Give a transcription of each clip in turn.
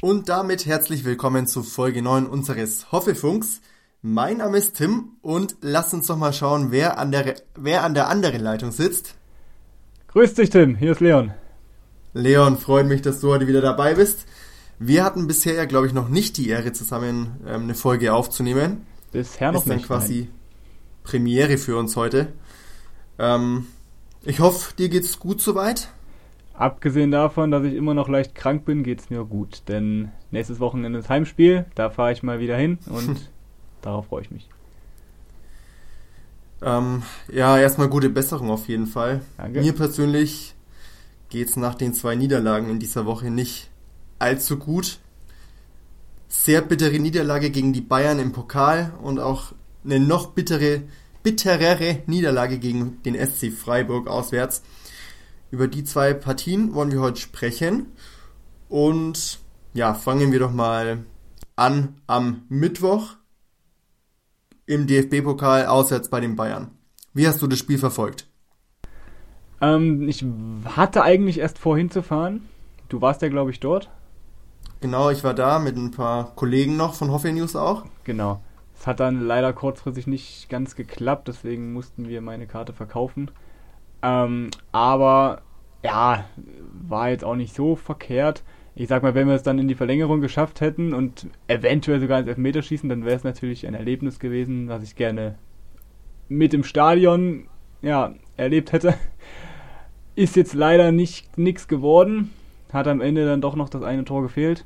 Und damit herzlich willkommen zu Folge 9 unseres Hoffefunks. Mein Name ist Tim und lasst uns doch mal schauen, wer an der, wer an der anderen Leitung sitzt. Grüß dich, Tim. Hier ist Leon. Leon, freut mich, dass du heute wieder dabei bist. Wir hatten bisher ja, glaube ich, noch nicht die Ehre, zusammen ähm, eine Folge aufzunehmen. Bisher noch ist dann nicht. quasi nein. Premiere für uns heute. Ähm, ich hoffe, dir geht's gut soweit. Abgesehen davon, dass ich immer noch leicht krank bin, geht's mir gut. Denn nächstes Wochenende ist Heimspiel, da fahre ich mal wieder hin und darauf freue ich mich. Ähm, ja, erstmal gute Besserung auf jeden Fall. Danke. Mir persönlich geht's nach den zwei Niederlagen in dieser Woche nicht allzu gut. Sehr bittere Niederlage gegen die Bayern im Pokal und auch eine noch bittere, bitterere Niederlage gegen den SC Freiburg auswärts. Über die zwei Partien wollen wir heute sprechen. Und ja, fangen wir doch mal an am Mittwoch im DFB-Pokal auswärts bei den Bayern. Wie hast du das Spiel verfolgt? Ähm, ich hatte eigentlich erst vor hinzufahren. Du warst ja, glaube ich, dort. Genau, ich war da mit ein paar Kollegen noch von Hoffe News auch. Genau. Es hat dann leider kurzfristig nicht ganz geklappt, deswegen mussten wir meine Karte verkaufen. Ähm, aber ja, war jetzt auch nicht so verkehrt. Ich sag mal, wenn wir es dann in die Verlängerung geschafft hätten und eventuell sogar ins Elfmeterschießen, dann wäre es natürlich ein Erlebnis gewesen, was ich gerne mit im Stadion ja, erlebt hätte. Ist jetzt leider nicht nichts geworden. Hat am Ende dann doch noch das eine Tor gefehlt.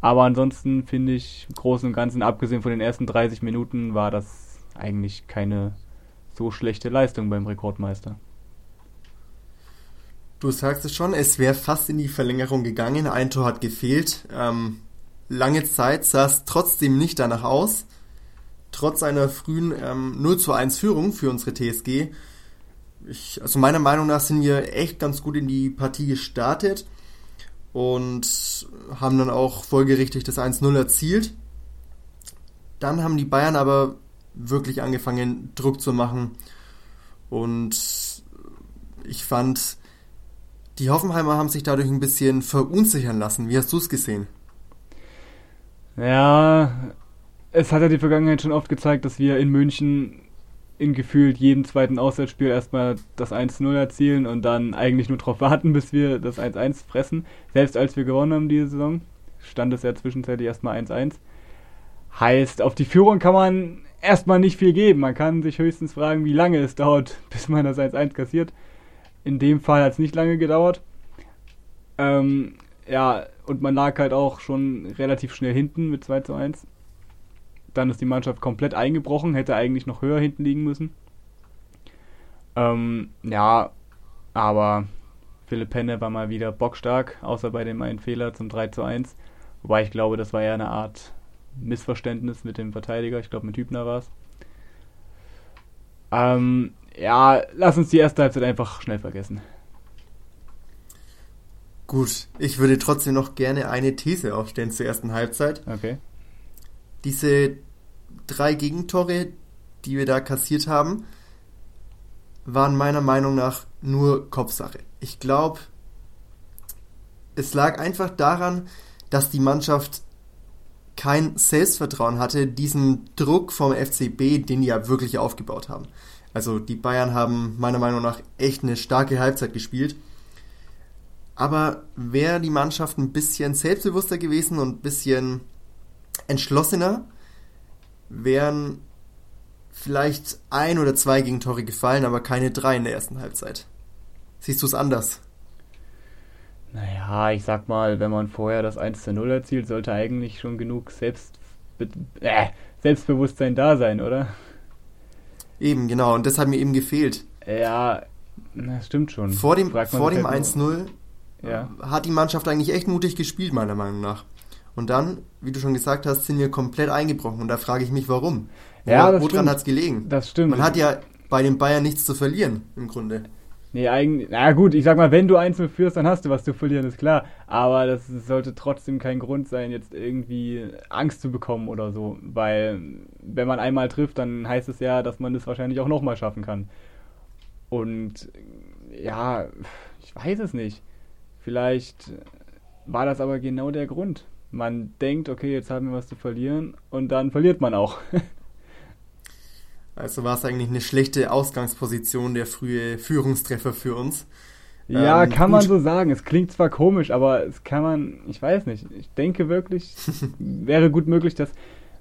Aber ansonsten finde ich, im Großen und Ganzen, abgesehen von den ersten 30 Minuten, war das eigentlich keine so schlechte Leistung beim Rekordmeister. Du sagst es schon, es wäre fast in die Verlängerung gegangen. Ein Tor hat gefehlt. Ähm, lange Zeit sah es trotzdem nicht danach aus. Trotz einer frühen ähm, 0 zu 1 Führung für unsere TSG. Ich, also meiner Meinung nach sind wir echt ganz gut in die Partie gestartet und haben dann auch folgerichtig das 1-0 erzielt. Dann haben die Bayern aber wirklich angefangen, Druck zu machen. Und ich fand, die Hoffenheimer haben sich dadurch ein bisschen verunsichern lassen. Wie hast du es gesehen? Ja, es hat ja die Vergangenheit schon oft gezeigt, dass wir in München in gefühlt jedem zweiten Auswärtsspiel erstmal das 1-0 erzielen und dann eigentlich nur darauf warten, bis wir das 1-1 fressen. Selbst als wir gewonnen haben diese Saison, stand es ja zwischenzeitlich erstmal 1-1. Heißt, auf die Führung kann man erstmal nicht viel geben. Man kann sich höchstens fragen, wie lange es dauert, bis man das 1-1 kassiert. In dem Fall hat es nicht lange gedauert. Ähm, ja, und man lag halt auch schon relativ schnell hinten mit 2 zu 1. Dann ist die Mannschaft komplett eingebrochen, hätte eigentlich noch höher hinten liegen müssen. Ähm, ja, aber Philipp Penne war mal wieder bockstark, außer bei dem einen Fehler zum 3 zu 1. Wobei ich glaube, das war ja eine Art Missverständnis mit dem Verteidiger. Ich glaube, mit Hübner war es. Ähm, ja, lass uns die erste Halbzeit einfach schnell vergessen. Gut, ich würde trotzdem noch gerne eine These aufstellen zur ersten Halbzeit. Okay. Diese drei Gegentore, die wir da kassiert haben, waren meiner Meinung nach nur Kopfsache. Ich glaube, es lag einfach daran, dass die Mannschaft kein Selbstvertrauen hatte, diesen Druck vom FCB, den die ja wirklich aufgebaut haben. Also die Bayern haben meiner Meinung nach echt eine starke Halbzeit gespielt. Aber wäre die Mannschaft ein bisschen selbstbewusster gewesen und ein bisschen entschlossener wären vielleicht ein oder zwei Gegentore gefallen, aber keine drei in der ersten Halbzeit. Siehst du es anders? Naja, ich sag mal, wenn man vorher das 1 zu 0 erzielt, sollte eigentlich schon genug Selbst, äh, Selbstbewusstsein da sein, oder? Eben, genau, und das hat mir eben gefehlt. Ja, das stimmt schon. Vor dem, vor dem 1-0 ja. hat die Mannschaft eigentlich echt mutig gespielt, meiner Meinung nach. Und dann, wie du schon gesagt hast, sind wir komplett eingebrochen. Und da frage ich mich, warum. Wo, ja, das woran hat es gelegen? Das stimmt. Man hat ja bei den Bayern nichts zu verlieren, im Grunde. Nee, eigentlich, na gut, ich sag mal, wenn du einzeln führst, dann hast du was zu verlieren, ist klar. Aber das sollte trotzdem kein Grund sein, jetzt irgendwie Angst zu bekommen oder so. Weil, wenn man einmal trifft, dann heißt es ja, dass man das wahrscheinlich auch nochmal schaffen kann. Und, ja, ich weiß es nicht. Vielleicht war das aber genau der Grund man denkt, okay, jetzt haben wir was zu verlieren und dann verliert man auch. also war es eigentlich eine schlechte Ausgangsposition, der frühe Führungstreffer für uns. Ja, ähm, kann man so sagen. Es klingt zwar komisch, aber es kann man, ich weiß nicht. Ich denke wirklich, wäre gut möglich, dass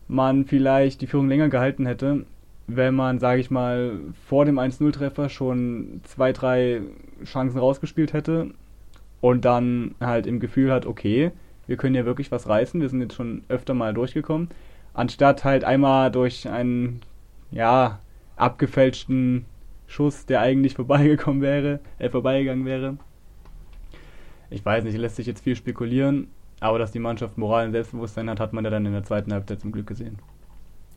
man vielleicht die Führung länger gehalten hätte, wenn man, sage ich mal, vor dem 1-0-Treffer schon zwei, drei Chancen rausgespielt hätte und dann halt im Gefühl hat, okay, wir können ja wirklich was reißen, wir sind jetzt schon öfter mal durchgekommen, anstatt halt einmal durch einen, ja, abgefälschten Schuss, der eigentlich vorbeigekommen wäre, äh, vorbeigegangen wäre. Ich weiß nicht, lässt sich jetzt viel spekulieren, aber dass die Mannschaft Moral und Selbstbewusstsein hat, hat man ja dann in der zweiten Halbzeit zum Glück gesehen.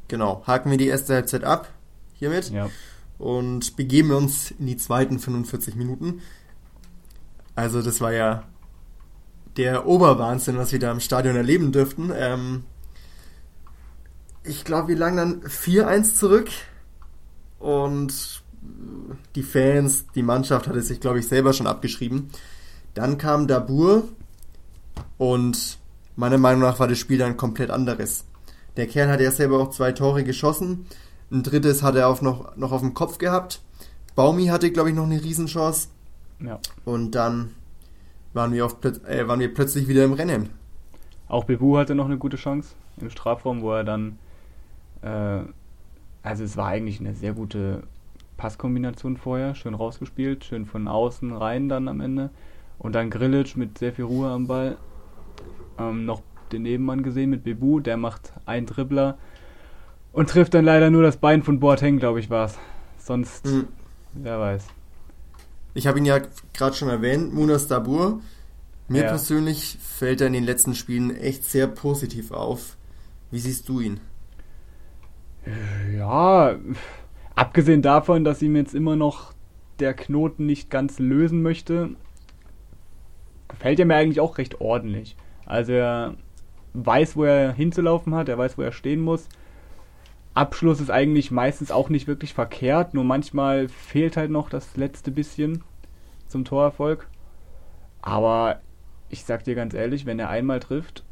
Genau, haken wir die erste Halbzeit ab hiermit ja. und begeben uns in die zweiten 45 Minuten. Also das war ja der Oberwahnsinn, was wir da im Stadion erleben dürften. Ähm, ich glaube, wir lagen dann 4-1 zurück und die Fans, die Mannschaft hatte sich, glaube ich, selber schon abgeschrieben. Dann kam Dabur und meiner Meinung nach war das Spiel dann komplett anderes. Der Kerl hat ja selber auch zwei Tore geschossen. Ein drittes hat er auch noch, noch auf dem Kopf gehabt. Baumi hatte, glaube ich, noch eine Riesenchance. Ja. Und dann waren wir, auf, äh, waren wir plötzlich wieder im Rennen. Auch Bebu hatte noch eine gute Chance im Strafraum, wo er dann, äh, also es war eigentlich eine sehr gute Passkombination vorher, schön rausgespielt, schön von außen rein dann am Ende. Und dann Grillitsch mit sehr viel Ruhe am Ball. Ähm, noch den Nebenmann gesehen mit Bebu, der macht einen Dribbler und trifft dann leider nur das Bein von Boateng, glaube ich, war es. Sonst, mhm. wer weiß. Ich habe ihn ja gerade schon erwähnt, Munas Dabur. Mir ja. persönlich fällt er in den letzten Spielen echt sehr positiv auf. Wie siehst du ihn? Ja, abgesehen davon, dass ihm jetzt immer noch der Knoten nicht ganz lösen möchte, gefällt er mir eigentlich auch recht ordentlich. Also er weiß, wo er hinzulaufen hat, er weiß, wo er stehen muss. Abschluss ist eigentlich meistens auch nicht wirklich verkehrt, nur manchmal fehlt halt noch das letzte bisschen zum Torerfolg. Aber ich sag dir ganz ehrlich, wenn er einmal trifft,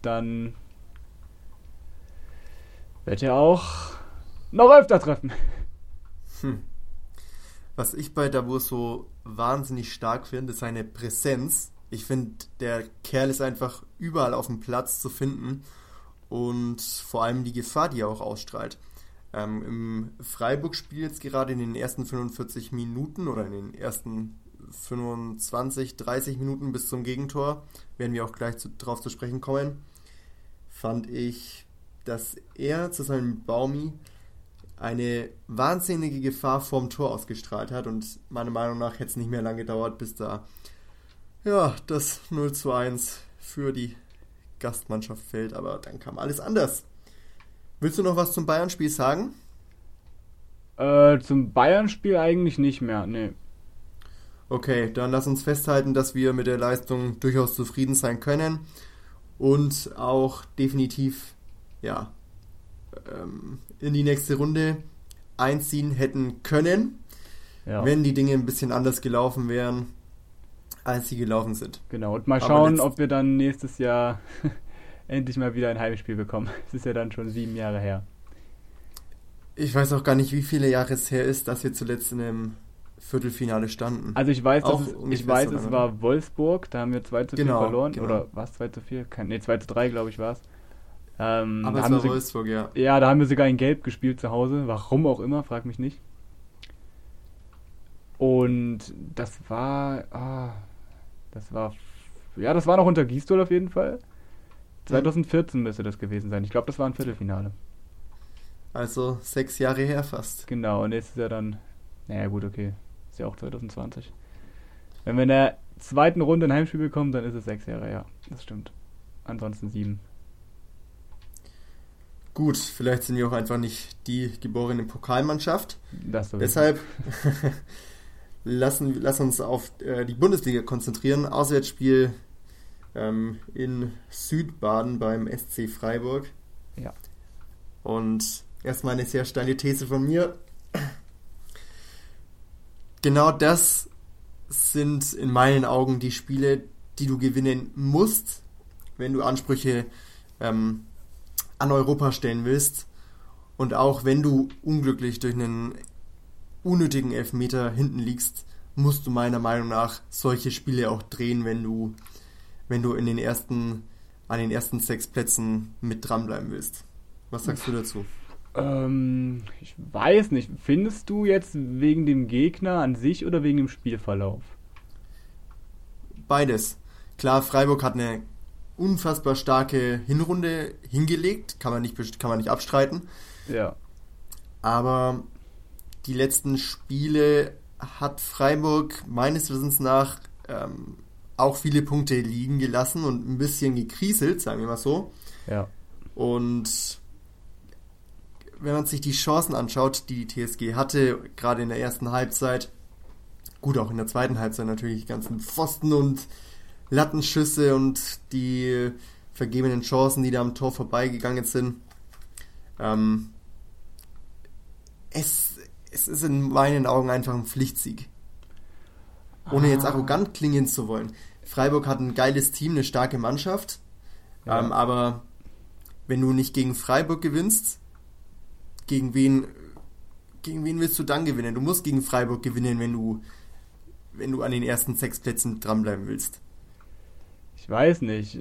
dann wird er auch noch öfter treffen. Hm. Was ich bei Davos so wahnsinnig stark finde, ist seine Präsenz. Ich finde, der Kerl ist einfach überall auf dem Platz zu finden und vor allem die Gefahr, die er auch ausstrahlt. Ähm, Im Freiburg-Spiel jetzt gerade in den ersten 45 Minuten oder in den ersten 25, 30 Minuten bis zum Gegentor, werden wir auch gleich zu, drauf zu sprechen kommen, fand ich, dass er zu seinem Baumi eine wahnsinnige Gefahr vorm Tor ausgestrahlt hat und meiner Meinung nach hätte es nicht mehr lange gedauert, bis da ja, das 0 zu 1 für die Gastmannschaft fällt, aber dann kam alles anders. Willst du noch was zum Bayern-Spiel sagen? Äh, zum Bayern-Spiel eigentlich nicht mehr, nee. Okay, dann lass uns festhalten, dass wir mit der Leistung durchaus zufrieden sein können und auch definitiv, ja, ähm, in die nächste Runde einziehen hätten können, ja. wenn die Dinge ein bisschen anders gelaufen wären als sie gelaufen sind. Genau, und mal schauen, ob wir dann nächstes Jahr endlich mal wieder ein Heimspiel bekommen. Es ist ja dann schon sieben Jahre her. Ich weiß auch gar nicht, wie viele Jahre es her ist, dass wir zuletzt in einem Viertelfinale standen. Also ich weiß, auch es, ich weiß es war Wolfsburg, da haben wir 2 zu 4 genau, verloren. Genau. Oder was 2 zu 4? Ne, 2 zu 3, glaube ich, war es. Ähm, Aber es haben war sie, Wolfsburg, ja. Ja, da haben wir sogar in Gelb gespielt zu Hause. Warum auch immer, frag mich nicht. Und das war. Ah, das war. Ja, das war noch unter Gistol auf jeden Fall. 2014 müsste das gewesen sein. Ich glaube, das war ein Viertelfinale. Also sechs Jahre her fast. Genau, und jetzt ist er dann. Naja, gut, okay. Ist ja auch 2020. Wenn wir in der zweiten Runde ein Heimspiel bekommen, dann ist es sechs Jahre, ja. Das stimmt. Ansonsten sieben. Gut, vielleicht sind wir auch einfach nicht die geborene Pokalmannschaft. Deshalb lassen, lass uns auf äh, die Bundesliga konzentrieren. Auswärtsspiel ähm, in Südbaden beim SC Freiburg. Ja. Und erstmal eine sehr steile These von mir. Genau das sind in meinen Augen die Spiele, die du gewinnen musst, wenn du Ansprüche ähm, an Europa stellen willst. Und auch wenn du unglücklich durch einen unnötigen Elfmeter hinten liegst, musst du meiner Meinung nach solche Spiele auch drehen, wenn du, wenn du in den ersten, an den ersten sechs Plätzen mit dranbleiben willst. Was sagst du dazu? Ähm, ich weiß nicht. Findest du jetzt wegen dem Gegner an sich oder wegen dem Spielverlauf? Beides. Klar, Freiburg hat eine unfassbar starke Hinrunde hingelegt, kann man nicht, kann man nicht abstreiten. Ja. Aber die letzten Spiele hat Freiburg meines Wissens nach ähm, auch viele Punkte liegen gelassen und ein bisschen gekriselt, sagen wir mal so. Ja. Und wenn man sich die Chancen anschaut, die die TSG hatte, gerade in der ersten Halbzeit, gut auch in der zweiten Halbzeit natürlich, die ganzen Pfosten und Lattenschüsse und die vergebenen Chancen, die da am Tor vorbeigegangen sind. Ähm, es, es ist in meinen Augen einfach ein Pflichtsieg. Ohne jetzt arrogant klingen zu wollen. Freiburg hat ein geiles Team, eine starke Mannschaft. Ja. Ähm, aber wenn du nicht gegen Freiburg gewinnst, gegen wen, gegen wen willst du dann gewinnen? Du musst gegen Freiburg gewinnen, wenn du, wenn du an den ersten sechs Plätzen dranbleiben willst. Ich weiß nicht.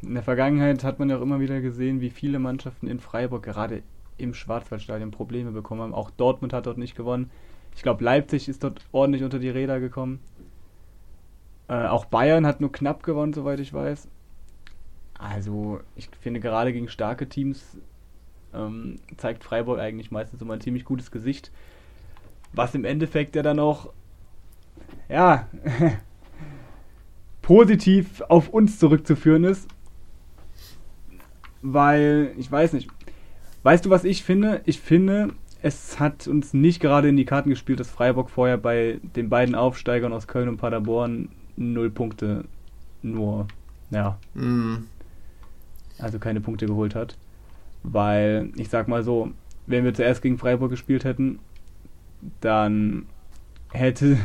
In der Vergangenheit hat man ja auch immer wieder gesehen, wie viele Mannschaften in Freiburg gerade im Schwarzwaldstadion Probleme bekommen haben. Auch Dortmund hat dort nicht gewonnen. Ich glaube, Leipzig ist dort ordentlich unter die Räder gekommen. Äh, auch Bayern hat nur knapp gewonnen, soweit ich weiß. Also, ich finde gerade gegen starke Teams ähm, zeigt Freiburg eigentlich meistens immer ein ziemlich gutes Gesicht. Was im Endeffekt ja dann auch, ja, positiv auf uns zurückzuführen ist. Weil, ich weiß nicht. Weißt du, was ich finde? Ich finde, es hat uns nicht gerade in die Karten gespielt, dass Freiburg vorher bei den beiden Aufsteigern aus Köln und Paderborn null Punkte nur, ja, Mm, also keine Punkte geholt hat. Weil, ich sag mal so, wenn wir zuerst gegen Freiburg gespielt hätten, dann hätte,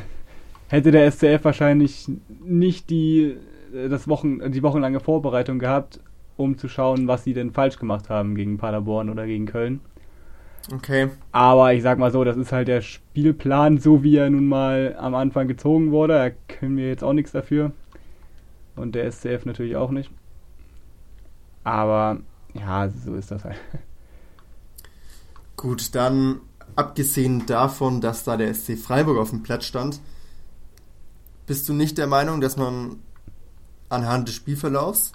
hätte der SCF wahrscheinlich nicht die, das Wochen, die wochenlange Vorbereitung gehabt, um zu schauen, was sie denn falsch gemacht haben gegen Paderborn oder gegen Köln. okay. Aber ich sag mal so, das ist halt der Spielplan, so wie er nun mal am Anfang gezogen wurde. Da können wir jetzt auch nichts dafür. Und der SCF natürlich auch nicht. Aber ja, so ist das halt. Gut, dann abgesehen davon, dass da der SC Freiburg auf dem Platz stand, bist du nicht der Meinung, dass man anhand des Spielverlaufs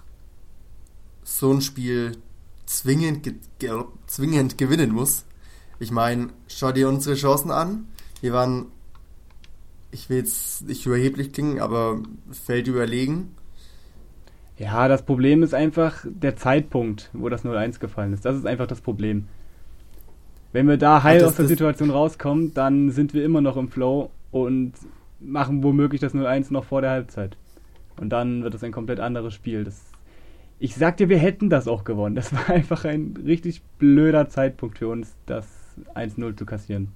so ein Spiel zwingend, ge ge zwingend gewinnen muss? Ich meine, schau dir unsere Chancen an. Wir waren, ich will jetzt nicht überheblich klingen, aber Feld überlegen. Ja, das Problem ist einfach der Zeitpunkt, wo das 0-1 gefallen ist. Das ist einfach das Problem. Wenn wir da heil das- aus der Situation rauskommen, dann sind wir immer noch im Flow und machen womöglich das 0-1 noch vor der Halbzeit. Und dann wird es ein komplett anderes Spiel. Das, ich sag dir, wir hätten das auch gewonnen. Das war einfach ein richtig blöder Zeitpunkt für uns, das 1-0 zu kassieren.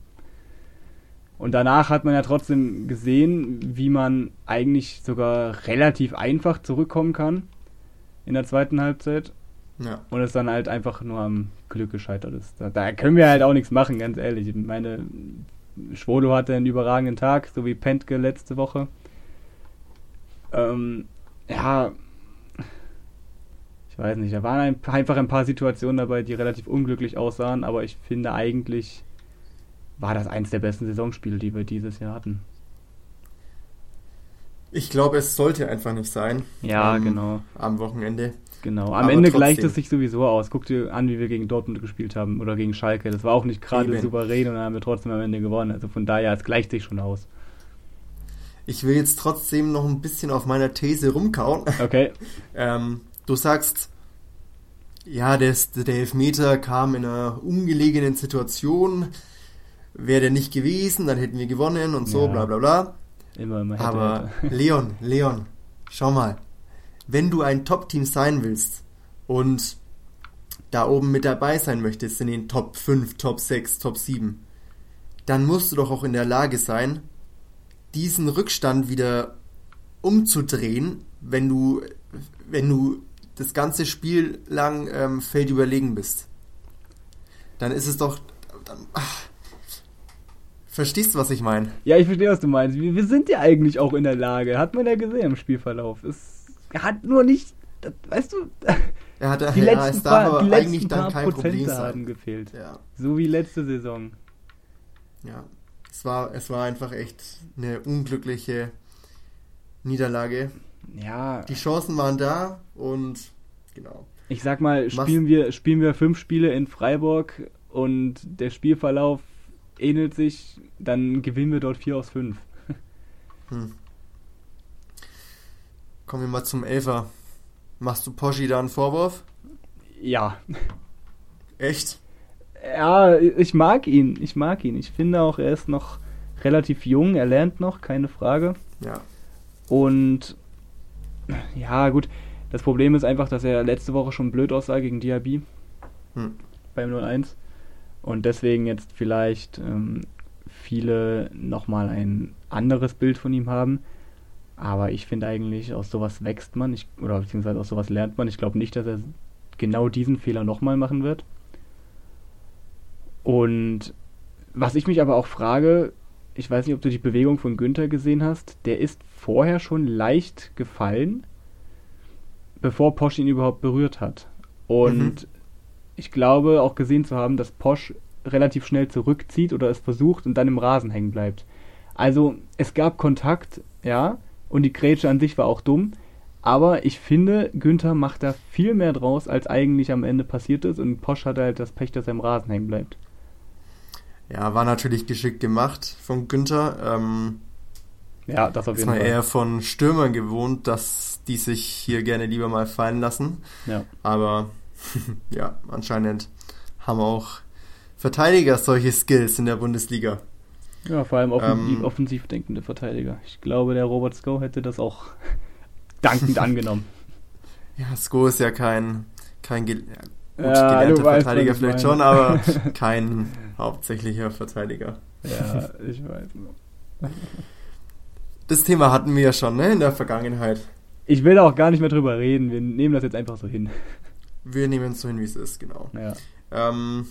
Und danach hat man ja trotzdem gesehen, wie man eigentlich sogar relativ einfach zurückkommen kann in der zweiten Halbzeit Ja. und es dann halt einfach nur am Glück gescheitert ist. Da, da können wir halt auch nichts machen, ganz ehrlich. Ich meine, Schwolo hatte einen überragenden Tag, so wie Pentke letzte Woche. Ähm, ja, ich weiß nicht, da waren ein, einfach ein paar Situationen dabei, die relativ unglücklich aussahen, aber ich finde eigentlich war das eins der besten Saisonspiele, die wir dieses Jahr hatten. Ich glaube, es sollte einfach nicht sein. Ja, ähm, genau. Am Wochenende. Genau. Am Aber Ende trotzdem. gleicht es sich sowieso aus. Guck dir an, wie wir gegen Dortmund gespielt haben oder gegen Schalke. Das war auch nicht gerade souverän und dann haben wir trotzdem am Ende gewonnen. Also von daher, es gleicht sich schon aus. Ich will jetzt trotzdem noch ein bisschen auf meiner These rumkauen. Okay. ähm, du sagst, ja, der, der Elfmeter kam in einer ungelegenen Situation. Wäre der nicht gewesen, dann hätten wir gewonnen und so, ja. bla bla bla. Immer, immer. Hätte, Aber hätte. Leon, Leon, schau mal. Wenn du ein Top-Team sein willst und da oben mit dabei sein möchtest in den Top 5, Top 6, Top 7, dann musst du doch auch in der Lage sein, diesen Rückstand wieder umzudrehen, wenn du, wenn du das ganze Spiel lang ähm, feldüberlegen bist. Dann ist es doch. Dann, ach, Verstehst du, was ich meine? Ja, ich verstehe, was du meinst. Wir, wir, sind ja eigentlich auch in der Lage. Hat man ja gesehen im Spielverlauf. Es, er hat nur nicht, weißt du, er hat, die ja, letzten paar, die letzten paar Prozent haben gefehlt. Ja. So wie letzte Saison. Ja, es war, es war einfach echt eine unglückliche Niederlage. Ja. Die Chancen waren da und genau. Ich sag mal, spielen wir, spielen wir fünf Spiele in Freiburg und der Spielverlauf ähnelt sich, dann gewinnen wir dort 4 aus 5. Hm. Kommen wir mal zum Elfer. Machst du Poschi da einen Vorwurf? Ja. Echt? Ja, ich mag ihn. Ich mag ihn. Ich finde auch, er ist noch relativ jung. Er lernt noch, keine Frage. Ja. Und ja, gut. Das Problem ist einfach, dass er letzte Woche schon blöd aussah gegen Diaby. Hm. Beim 0-1 und deswegen jetzt vielleicht ähm, viele nochmal ein anderes Bild von ihm haben. Aber ich finde eigentlich, aus sowas wächst man, ich, oder beziehungsweise aus sowas lernt man. Ich glaube nicht, dass er genau diesen Fehler nochmal machen wird. Und was ich mich aber auch frage, ich weiß nicht, ob du die Bewegung von Günther gesehen hast, der ist vorher schon leicht gefallen, bevor Posch ihn überhaupt berührt hat. Und mhm ich glaube auch gesehen zu haben, dass Posch relativ schnell zurückzieht oder es versucht und dann im Rasen hängen bleibt. Also es gab Kontakt, ja, und die Grätsche an sich war auch dumm. Aber ich finde, Günther macht da viel mehr draus, als eigentlich am Ende passiert ist. Und Posch hat halt das Pech, dass er im Rasen hängen bleibt. Ja, war natürlich geschickt gemacht von Günther. Ähm, ja, das auf jeden Fall. Ist man eher von Stürmern gewohnt, dass die sich hier gerne lieber mal fallen lassen. Ja. Aber ja, anscheinend haben auch Verteidiger solche Skills in der Bundesliga. Ja, vor allem offensiv, ähm, offensiv denkende Verteidiger. Ich glaube, der Robert Sko hätte das auch dankend angenommen. Ja, Sko ist ja kein, kein gut, ja, gelernter Verteidiger vielleicht schon, aber kein hauptsächlicher Verteidiger. Ja, ich weiß. Das Thema hatten wir ja schon ne, in der Vergangenheit. Ich will auch gar nicht mehr drüber reden. Wir nehmen das jetzt einfach so hin. Wir nehmen es so hin, wie es ist, genau. Ja. Ähm,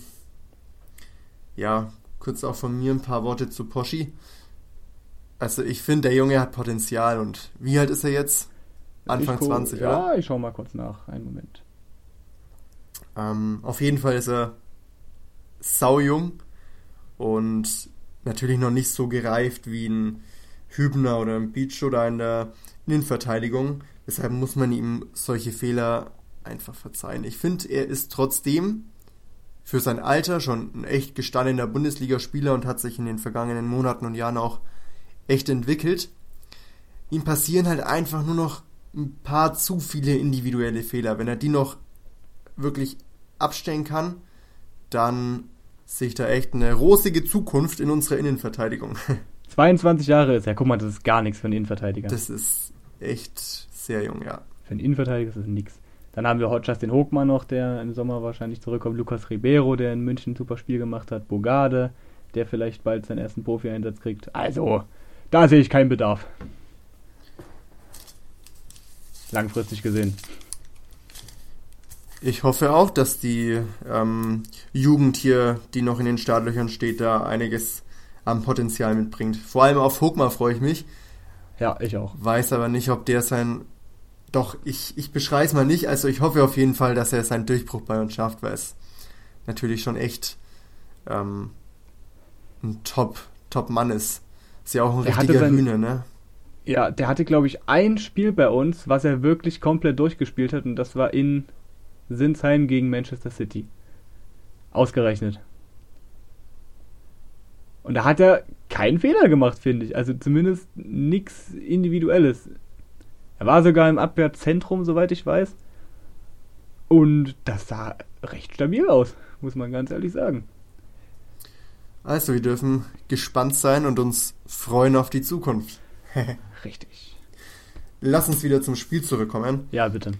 ja, kurz auch von mir ein paar Worte zu Poschi. Also ich finde, der Junge hat Potenzial und wie alt ist er jetzt? Anfang 20, ja, oder? Ja, ich schau mal kurz nach. Einen Moment. Ähm, auf jeden Fall ist er saujung und natürlich noch nicht so gereift wie ein Hübner oder ein Beach oder in der Innenverteidigung. Deshalb muss man ihm solche Fehler einfach verzeihen. Ich finde, er ist trotzdem für sein Alter schon ein echt gestandener Bundesligaspieler und hat sich in den vergangenen Monaten und Jahren auch echt entwickelt. Ihm passieren halt einfach nur noch ein paar zu viele individuelle Fehler. Wenn er die noch wirklich abstellen kann, dann sehe ich da echt eine rosige Zukunft in unserer Innenverteidigung. 22 Jahre ist er. Guck mal, das ist gar nichts für einen Innenverteidiger. Das ist echt sehr jung, ja. Für einen Innenverteidiger ist das nichts. Dann haben wir Justin Hochmann noch, der im Sommer wahrscheinlich zurückkommt. Lukas Ribeiro, der in München ein super Spiel gemacht hat. Bogarde, der vielleicht bald seinen ersten Profi-Einsatz kriegt. Also, da sehe ich keinen Bedarf. Langfristig gesehen. Ich hoffe auch, dass die ähm, Jugend hier, die noch in den Startlöchern steht, da einiges am Potenzial mitbringt. Vor allem auf Hochmann freue ich mich. Ja, ich auch. Weiß aber nicht, ob der sein doch, ich, ich beschreibe es mal nicht. Also ich hoffe auf jeden Fall, dass er seinen Durchbruch bei uns schafft, weil es natürlich schon echt ähm, ein Top, Top Mann ist. Ist ja auch ein Der richtiger sein- Hühner, ne? Ja, der hatte, glaube ich, ein Spiel bei uns, was er wirklich komplett durchgespielt hat, und das war in Sinsheim gegen Manchester City. Ausgerechnet. Und da hat er keinen Fehler gemacht, finde ich. Also zumindest nichts Individuelles. Er war sogar im Abwehrzentrum, soweit ich weiß. Und das sah recht stabil aus, muss man ganz ehrlich sagen. Also wir dürfen gespannt sein und uns freuen auf die Zukunft. Richtig. Lass uns wieder zum Spiel zurückkommen. Ja, bitte.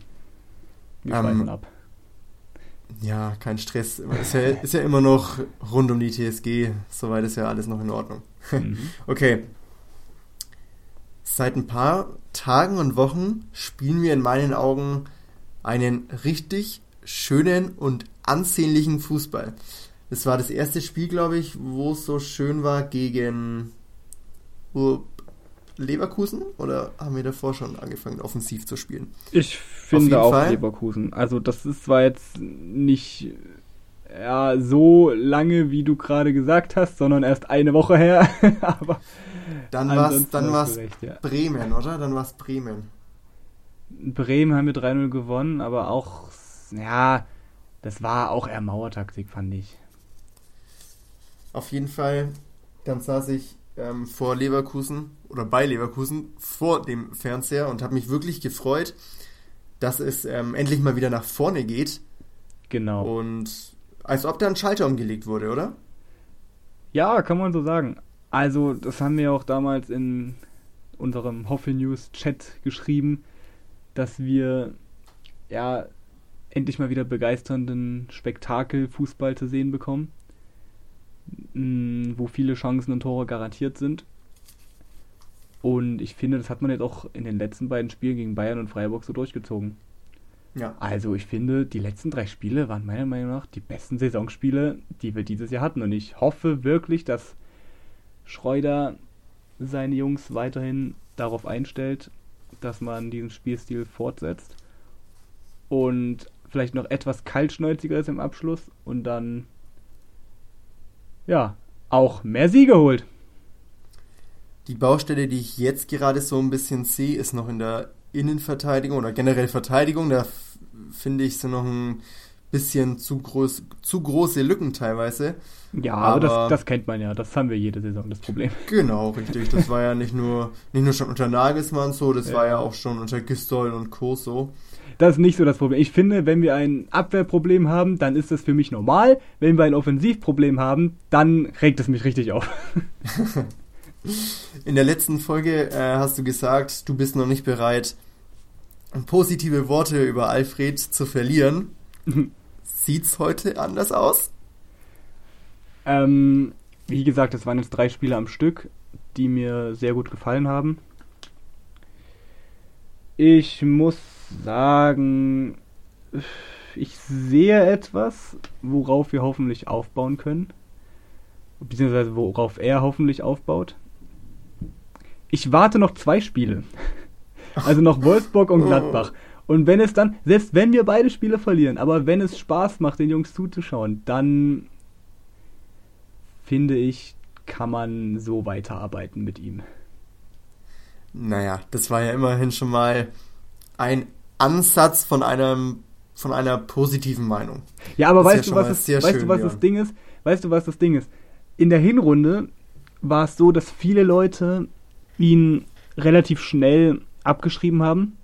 Wir Ähm, ab. Ja, kein Stress. Ist ja, ist ja immer noch rund um die TSG. Soweit ist ja alles noch in Ordnung. Mhm. Okay. Seit ein paar Tagen und Wochen spielen wir in meinen Augen einen richtig schönen und ansehnlichen Fußball. Das war das erste Spiel, glaube ich, wo es so schön war gegen Leverkusen oder haben wir davor schon angefangen, offensiv zu spielen? Ich finde auch Fall. Leverkusen. Also das ist zwar jetzt nicht ja, so lange, wie du gerade gesagt hast, sondern erst eine Woche her. Aber Dann war es dann war's ja. Bremen, oder? Dann war es Bremen. Bremen haben wir 3-0 gewonnen, aber auch, ja, das war auch eher Mauertaktik, fand ich. Auf jeden Fall, dann saß ich ähm, vor Leverkusen oder bei Leverkusen vor dem Fernseher und habe mich wirklich gefreut, dass es ähm, endlich mal wieder nach vorne geht Genau. und als ob da ein Schalter umgelegt wurde, oder? Ja, kann man so sagen. Also, das haben wir auch damals in unserem Hoffe News Chat geschrieben, dass wir ja endlich mal wieder begeisternden Spektakel Fußball zu sehen bekommen, mh, wo viele Chancen und Tore garantiert sind. Und ich finde, das hat man jetzt auch in den letzten beiden Spielen gegen Bayern und Freiburg so durchgezogen. Ja. Also ich finde, die letzten drei Spiele waren meiner Meinung nach die besten Saisonspiele, die wir dieses Jahr hatten. Und ich hoffe wirklich, dass Schreuder seine Jungs weiterhin darauf einstellt, dass man diesen Spielstil fortsetzt. Und vielleicht noch etwas kaltschnäuziger ist im Abschluss und dann ja auch mehr Siege holt. Die Baustelle, die ich jetzt gerade so ein bisschen sehe, ist noch in der Innenverteidigung oder generell Verteidigung. Da finde ich so noch ein bisschen zu, groß, zu große Lücken teilweise. Ja, aber, Aber- das, das kennt man ja. Das haben wir jede Saison, das Problem. Genau, richtig. Das war ja nicht nur, nicht nur schon unter Nagelsmann so, das Ja. war ja auch schon unter Gistol und Co. so. Das ist nicht so das Problem. Ich finde, wenn wir ein Abwehrproblem haben, dann ist das für mich normal. Wenn wir ein Offensivproblem haben, dann regt es mich richtig auf. In der letzten Folge äh, hast du gesagt, du bist noch nicht bereit, positive Worte über Alfred zu verlieren. Sieht's heute anders aus? Ähm, wie gesagt, es waren jetzt drei Spiele am Stück, die mir sehr gut gefallen haben. Ich muss sagen, ich sehe etwas, worauf wir hoffentlich aufbauen können. Beziehungsweise worauf er hoffentlich aufbaut. Ich warte noch zwei Spiele. Also noch Wolfsburg und Gladbach. Und wenn es dann, selbst wenn wir beide Spiele verlieren, aber wenn es Spaß macht, den Jungs zuzuschauen, dann finde ich, kann man so weiterarbeiten mit ihm. Naja, das war ja immerhin schon mal ein Ansatz von einem von einer positiven Meinung. Ja, aber Das ist ja weißt du, was, sehr weißt schön, du, was ja. das Ding ist? Weißt du, was das Ding ist? In der Hinrunde war es so, dass viele Leute ihn relativ schnell abgeschrieben haben.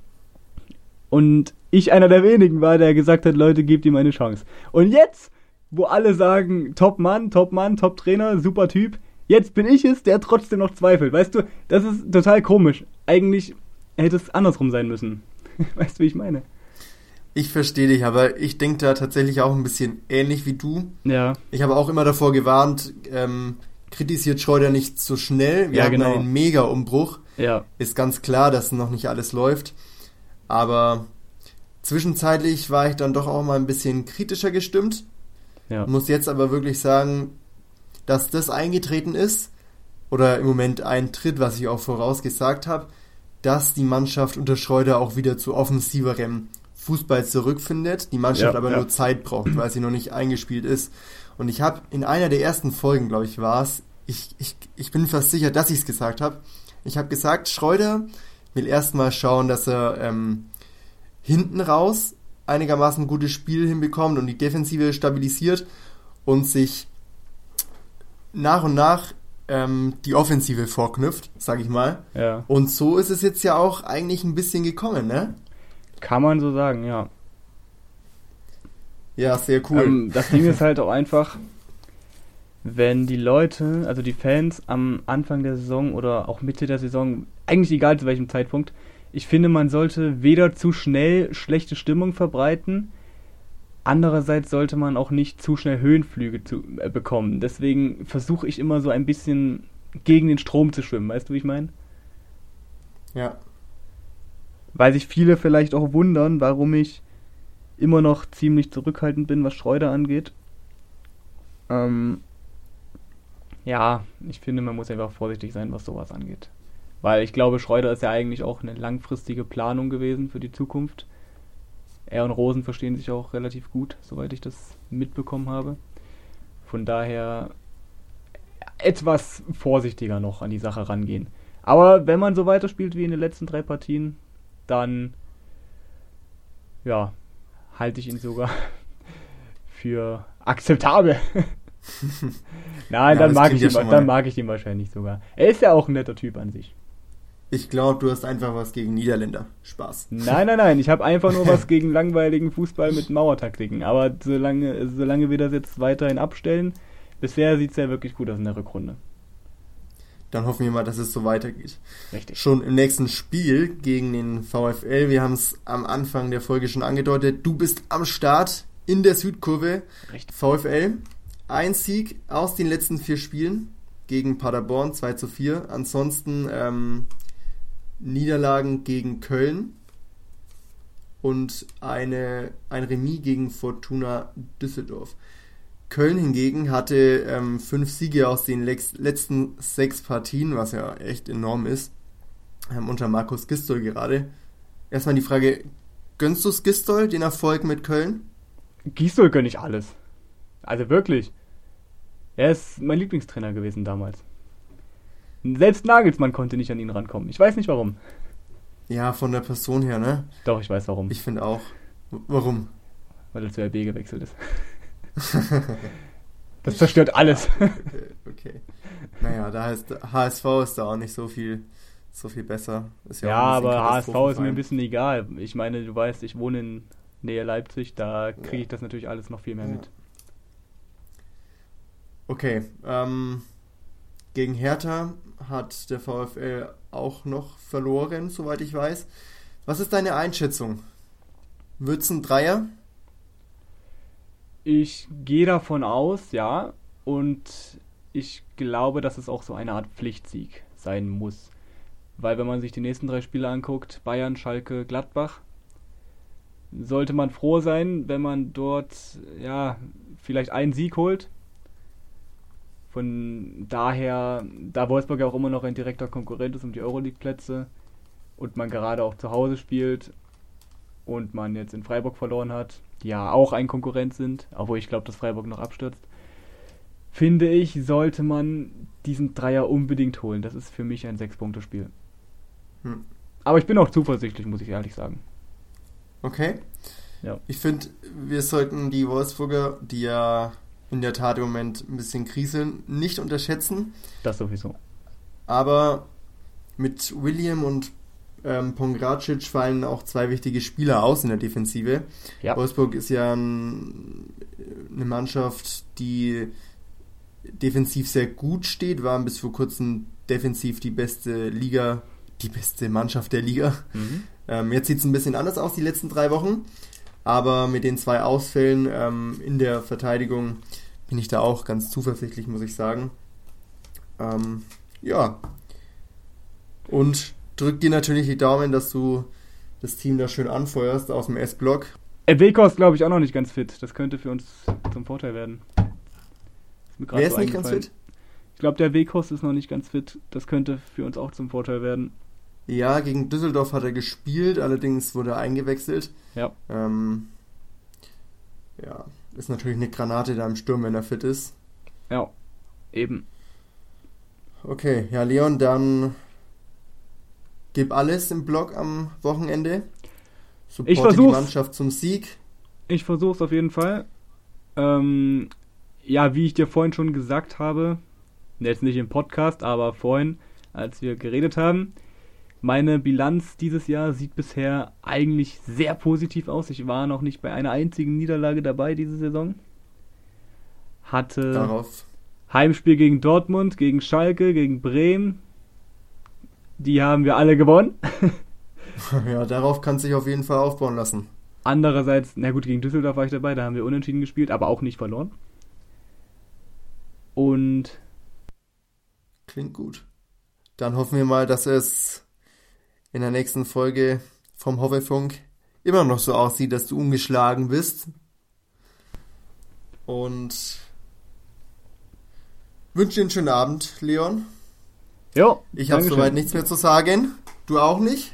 Und ich einer der wenigen war, der gesagt hat, Leute, gebt ihm eine Chance. Und jetzt, wo alle sagen, Top Mann, Top Mann, Top Trainer, super Typ, jetzt bin ich es, der trotzdem noch zweifelt. Weißt du, das ist total komisch. Eigentlich hätte es andersrum sein müssen. Weißt du, wie ich meine? Ich verstehe dich, aber ich denke da tatsächlich auch ein bisschen ähnlich wie du. Ja. Ich habe auch immer davor gewarnt, ähm, kritisiert Schreuder nicht so schnell. Wir Ja, hatten genau. einen Mega-Umbruch. Ja. Ist ganz klar, dass noch nicht alles läuft. Aber zwischenzeitlich war ich dann doch auch mal ein bisschen kritischer gestimmt. Ja. Muss jetzt aber wirklich sagen, dass das eingetreten ist oder im Moment eintritt, was ich auch vorausgesagt habe, dass die Mannschaft unter Schreuder auch wieder zu offensiverem Fußball zurückfindet, die Mannschaft Ja, aber ja. nur Zeit braucht, weil sie noch nicht eingespielt ist. Und ich habe in einer der ersten Folgen, glaube ich, war es, ich, ich, ich bin fast sicher, dass ich es gesagt habe. Ich habe gesagt, Schreuder will erstmal schauen, dass er ähm, hinten raus einigermaßen ein gutes Spiel hinbekommt und die Defensive stabilisiert und sich nach und nach ähm, die Offensive vorknüpft, sag ich mal. Ja. Und so ist es jetzt ja auch eigentlich ein bisschen gekommen, ne? Kann man so sagen, ja. Ja, sehr cool. Ähm, das Ding ist halt auch einfach, wenn die Leute, also die Fans am Anfang der Saison oder auch Mitte der Saison, eigentlich egal zu welchem Zeitpunkt, ich finde, man sollte weder zu schnell schlechte Stimmung verbreiten, andererseits sollte man auch nicht zu schnell Höhenflüge zu, äh, bekommen. Deswegen versuche ich immer so ein bisschen gegen den Strom zu schwimmen, weißt du, wie ich meine? ja. Weil sich viele vielleicht auch wundern, warum ich immer noch ziemlich zurückhaltend bin, was Schreuder angeht. Ähm, ja, ich finde, man muss einfach vorsichtig sein, was sowas angeht. Weil ich glaube, Schreuder ist ja eigentlich auch eine langfristige Planung gewesen für die Zukunft. Er und Rosen verstehen sich auch relativ gut, soweit ich das mitbekommen habe. Von daher etwas vorsichtiger noch an die Sache rangehen. Aber wenn man so weiterspielt wie in den letzten drei Partien, dann ja, halte ich ihn sogar für akzeptabel. Nein, Ja, dann mag ich ja ihn, dann mag ich ihn wahrscheinlich sogar. Er ist ja auch ein netter Typ an sich. Ich glaube, du hast einfach was gegen Niederländer. Spaß. Nein, nein, nein, ich habe einfach nur was gegen langweiligen Fußball mit Mauertaktiken. Aber solange, solange wir das jetzt weiterhin abstellen, bisher sieht es ja wirklich gut aus in der Rückrunde. Dann hoffen wir mal, dass es so weitergeht. Richtig. Schon im nächsten Spiel gegen den VfL, wir haben es am Anfang der Folge schon angedeutet, du bist am Start in der Südkurve. Richtig. VfL, ein Sieg aus den letzten vier Spielen gegen Paderborn, 2 zu 4. Ansonsten ähm, Niederlagen gegen Köln und eine, ein Remis gegen Fortuna Düsseldorf. Köln hingegen hatte ähm, fünf Siege aus den letzten sechs Partien, was ja echt enorm ist, ähm, unter Markus Gistol gerade. Erstmal die Frage, gönnst du Gistol, den Erfolg mit Köln? Gisdol gönne ich alles. Also wirklich. Er ist mein Lieblingstrainer gewesen damals. Selbst Nagelsmann konnte nicht an ihn rankommen. Ich weiß nicht warum. Ja, von der Person her, ne? Doch, ich weiß warum. Ich finde auch. Warum? weil er zu RB gewechselt ist. das zerstört alles. Okay, okay. Naja, da heißt HSV ist da auch nicht so viel, so viel besser. Ja, bisschen aber HSV ist mir ein bisschen egal. Ich meine, du weißt, ich wohne in Nähe Leipzig, da kriege Ja. ich das natürlich alles noch viel mehr Ja. mit. Okay, ähm, gegen Hertha hat der VfL auch noch verloren, soweit ich weiß. Was ist deine Einschätzung? Wird's ein Dreier? Ich gehe davon aus, ja, und ich glaube, dass es auch so eine Art Pflichtsieg sein muss. Weil wenn man sich die nächsten drei Spiele anguckt, Bayern, Schalke, Gladbach, sollte man froh sein, wenn man dort ja vielleicht einen Sieg holt. Von daher, da Wolfsburg ja auch immer noch ein direkter Konkurrent ist um die Euroleague-Plätze und man gerade auch zu Hause spielt und man jetzt in Freiburg verloren hat, die ja auch ein Konkurrent sind, obwohl ich glaube, dass Freiburg noch abstürzt, finde ich, sollte man diesen Dreier unbedingt holen. Das ist für mich ein Sechs-Punkte-Spiel. Hm. Aber ich bin auch zuversichtlich, muss ich ehrlich sagen. Okay. Ja. Ich finde, wir sollten die Wolfsburger, die ja in der Tat im Moment ein bisschen kriseln, nicht unterschätzen. Das sowieso. Aber mit William und ähm, Pongracic fallen auch zwei wichtige Spieler aus in der Defensive. Ja. Wolfsburg ist ja ein, eine Mannschaft, die defensiv sehr gut steht, waren bis vor kurzem defensiv die beste Liga, die beste Mannschaft der Liga. Mhm. Ähm, jetzt sieht es ein bisschen anders aus die letzten drei Wochen, aber mit den zwei Ausfällen ähm, in der Verteidigung bin ich da auch ganz zuversichtlich, muss ich sagen. Ähm, ja. Und drück dir natürlich die Daumen, dass du das Team da schön anfeuerst aus dem S-Block. Weko ist, glaube ich, auch noch nicht ganz fit. Das könnte für uns zum Vorteil werden. Ist Wer ist so nicht ganz fit? Ich glaube, der Wekos ist noch nicht ganz fit. Das könnte für uns auch zum Vorteil werden. Ja, gegen Düsseldorf hat er gespielt, allerdings wurde er eingewechselt. Ja. Ähm, ja, ist natürlich eine Granate da im Sturm, wenn er fit ist. Ja, eben. Okay, ja, Leon, dann gib alles im Block am Wochenende. Supporte Ich die versuch's. Mannschaft zum Sieg. Ich versuche es auf jeden Fall. Ähm, ja, wie ich dir vorhin schon gesagt habe, jetzt nicht im Podcast, aber vorhin, als wir geredet haben, meine Bilanz dieses Jahr sieht bisher eigentlich sehr positiv aus. Ich war noch nicht bei einer einzigen Niederlage dabei diese Saison. Hatte Darauf. Heimspiel gegen Dortmund, gegen Schalke, gegen Bremen. Die haben wir alle gewonnen. Ja, darauf kann sich auf jeden Fall aufbauen lassen. Andererseits, na gut, gegen Düsseldorf war ich dabei, da haben wir unentschieden gespielt, aber auch nicht verloren. Und Klingt gut. Dann hoffen wir mal, dass es in der nächsten Folge vom Hoffefunk immer noch so aussieht, dass du ungeschlagen bist. Und wünsche dir einen schönen Abend, Leon. ja, Ich habe soweit nichts mehr zu sagen. Du auch nicht?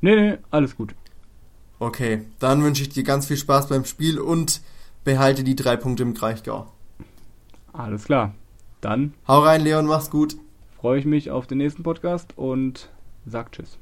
Nee, nee, alles gut. Okay, dann wünsche ich dir ganz viel Spaß beim Spiel und behalte die drei Punkte im Kraichgau. Alles klar. Dann Hau rein, Leon, mach's gut. freue ich mich auf den nächsten Podcast und sag Tschüss.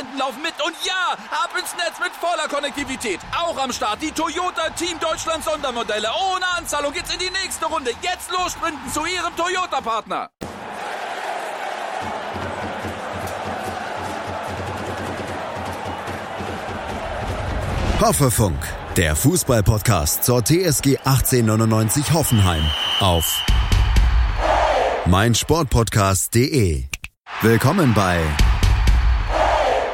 Sicherheitsassistenten laufen mit. Und ja, ab ins Netz mit voller Konnektivität. Auch am Start die Toyota Team Deutschland Sondermodelle. Ohne Anzahlung geht's in die nächste Runde. Jetzt los sprinten zu Ihrem Toyota-Partner. Hoffefunk, der Fußballpodcast zur TSG 1899 Hoffenheim auf meinsportpodcast.de. Willkommen bei